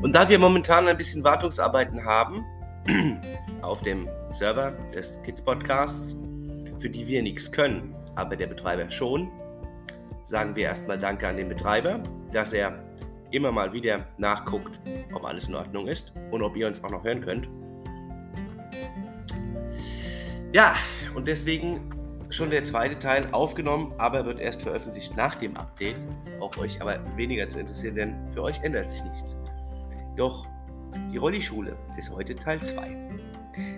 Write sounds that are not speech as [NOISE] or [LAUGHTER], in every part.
Und da wir momentan ein bisschen Wartungsarbeiten haben [CLEARS THROAT] auf dem Server des Kids Podcasts, für die wir nichts können, aber der Betreiber schon, sagen wir erstmal Danke an den Betreiber, dass er immer mal wieder nachguckt, ob alles in Ordnung ist und ob ihr uns auch noch hören könnt. Ja, und deswegen schon der zweite Teil aufgenommen, aber wird erst veröffentlicht nach dem Update. Auch euch aber weniger zu interessieren, denn für euch ändert sich nichts. Doch die Rolli-Schule ist heute Teil 2.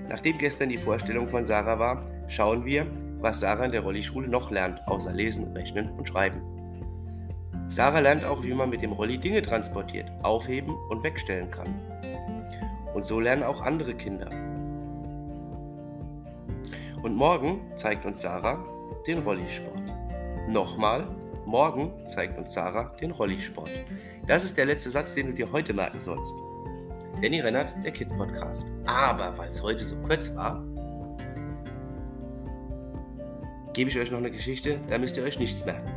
Nachdem gestern die Vorstellung von Sarah war, schauen wir, was Sarah in der Rolli-Schule noch lernt, außer Lesen, Rechnen und Schreiben. Sarah lernt auch, wie man mit dem Rolli Dinge transportiert, aufheben und wegstellen kann. Und so lernen auch andere Kinder. Und morgen zeigt uns Sarah den Rollisport. Nochmal, morgen zeigt uns Sarah den Rollisport. Das ist der letzte Satz, den du dir heute merken sollst. Danny Rennert, der Kids Podcast. Aber weil es heute so kurz war, gebe ich euch noch eine Geschichte, da müsst ihr euch nichts merken.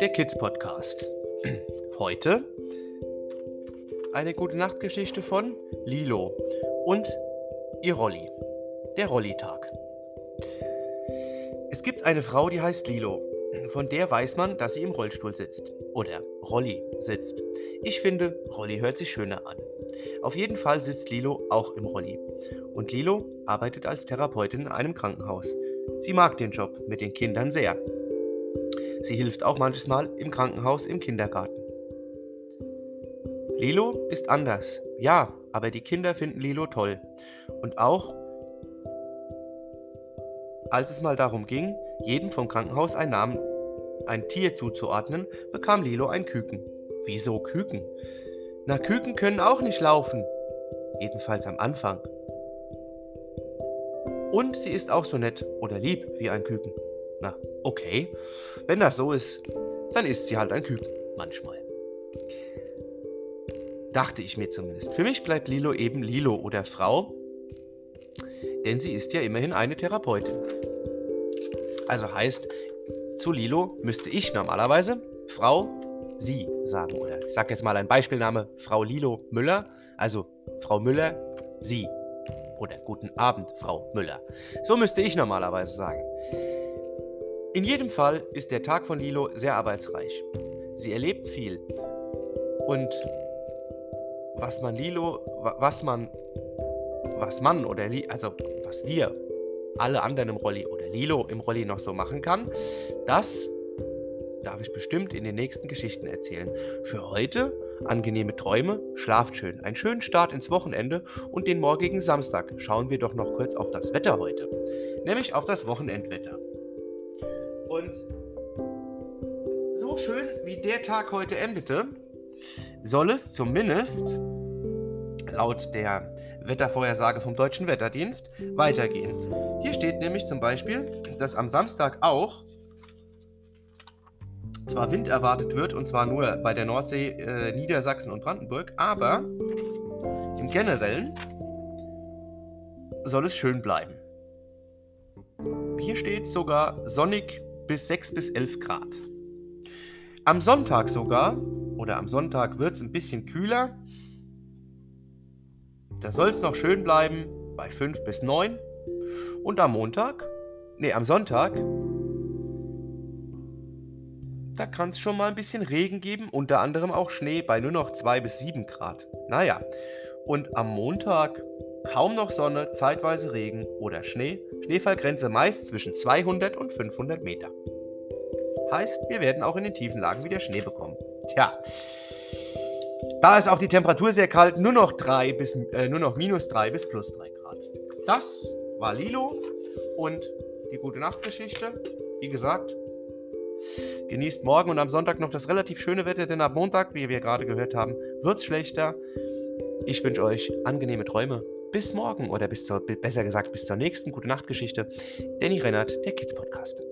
Der Kids Podcast. Heute eine gute Nachtgeschichte von Lilo und ihr Rolli. Der Rolli-Tag. Es gibt eine Frau, die heißt Lilo. Von der weiß man, dass sie im Rollstuhl sitzt. Oder Rolli sitzt. Ich finde, Rolli hört sich schöner an. Auf jeden Fall sitzt Lilo auch im Rolli. Und Lilo arbeitet als Therapeutin in einem Krankenhaus. Sie mag den Job mit den Kindern sehr. Sie hilft auch manches Mal im Krankenhaus im Kindergarten. Lilo ist anders, ja, aber die Kinder finden Lilo toll. Und auch, als es mal darum ging, jedem vom Krankenhaus einen Namen, ein Tier zuzuordnen, bekam Lilo ein Küken. Wieso Küken? Na, Küken können auch nicht laufen. Jedenfalls am Anfang. Und sie ist auch so nett oder lieb wie ein Küken. Na, okay. Wenn das so ist, dann ist sie halt ein Küken. Manchmal. Dachte ich mir zumindest. Für mich bleibt Lilo eben Lilo oder Frau, denn sie ist ja immerhin eine Therapeutin. Also heißt, zu Lilo müsste ich normalerweise Frau Sie sagen. Oder ich sage jetzt mal ein Beispielname, Frau Lilo Müller, also Frau Müller, Sie. Oder guten Abend, Frau Müller. So müsste ich normalerweise sagen. In jedem Fall ist der Tag von Lilo sehr arbeitsreich. Sie erlebt viel. Und was man Lilo, was man, was man oder Li, also was wir, alle anderen im Rolli oder Lilo im Rolli noch so machen kann, das darf ich bestimmt in den nächsten Geschichten erzählen. Für heute angenehme Träume, schlaft schön, einen schönen Start ins Wochenende und den morgigen Samstag schauen wir doch noch kurz auf das Wetter heute, nämlich auf das Wochenendwetter. Und so schön wie der Tag heute endete, soll es zumindest laut der Wettervorhersage vom Deutschen Wetterdienst weitergehen. Hier steht nämlich zum Beispiel, dass am Samstag auch zwar Wind erwartet wird, und zwar nur bei der Nordsee, äh, Niedersachsen und Brandenburg, aber im Generellen soll es schön bleiben. Hier steht sogar sonnig bis 6 bis 11 Grad. Am Sonntag sogar, oder am Sonntag wird es ein bisschen kühler, da soll es noch schön bleiben bei 5 bis 9. Und am Montag, nee, am Sonntag, da kann es schon mal ein bisschen Regen geben, unter anderem auch Schnee bei nur noch 2 bis 7 Grad. Naja, und am Montag kaum noch Sonne, zeitweise Regen oder Schnee. Schneefallgrenze meist zwischen 200 und 500 Meter. Heißt, wir werden auch in den tiefen Lagen wieder Schnee bekommen. Tja, da ist auch die Temperatur sehr kalt, nur noch, 3 bis, äh, nur noch minus 3 bis plus 3 Grad. Das war Lilo und die gute Nachtgeschichte. Wie gesagt, genießt morgen und am Sonntag noch das relativ schöne Wetter, denn ab Montag, wie wir gerade gehört haben, wird es schlechter. Ich wünsche euch angenehme Träume. Bis morgen oder bis zur, besser gesagt bis zur nächsten gute Nachtgeschichte. Danny Rennert, der Kids Podcast.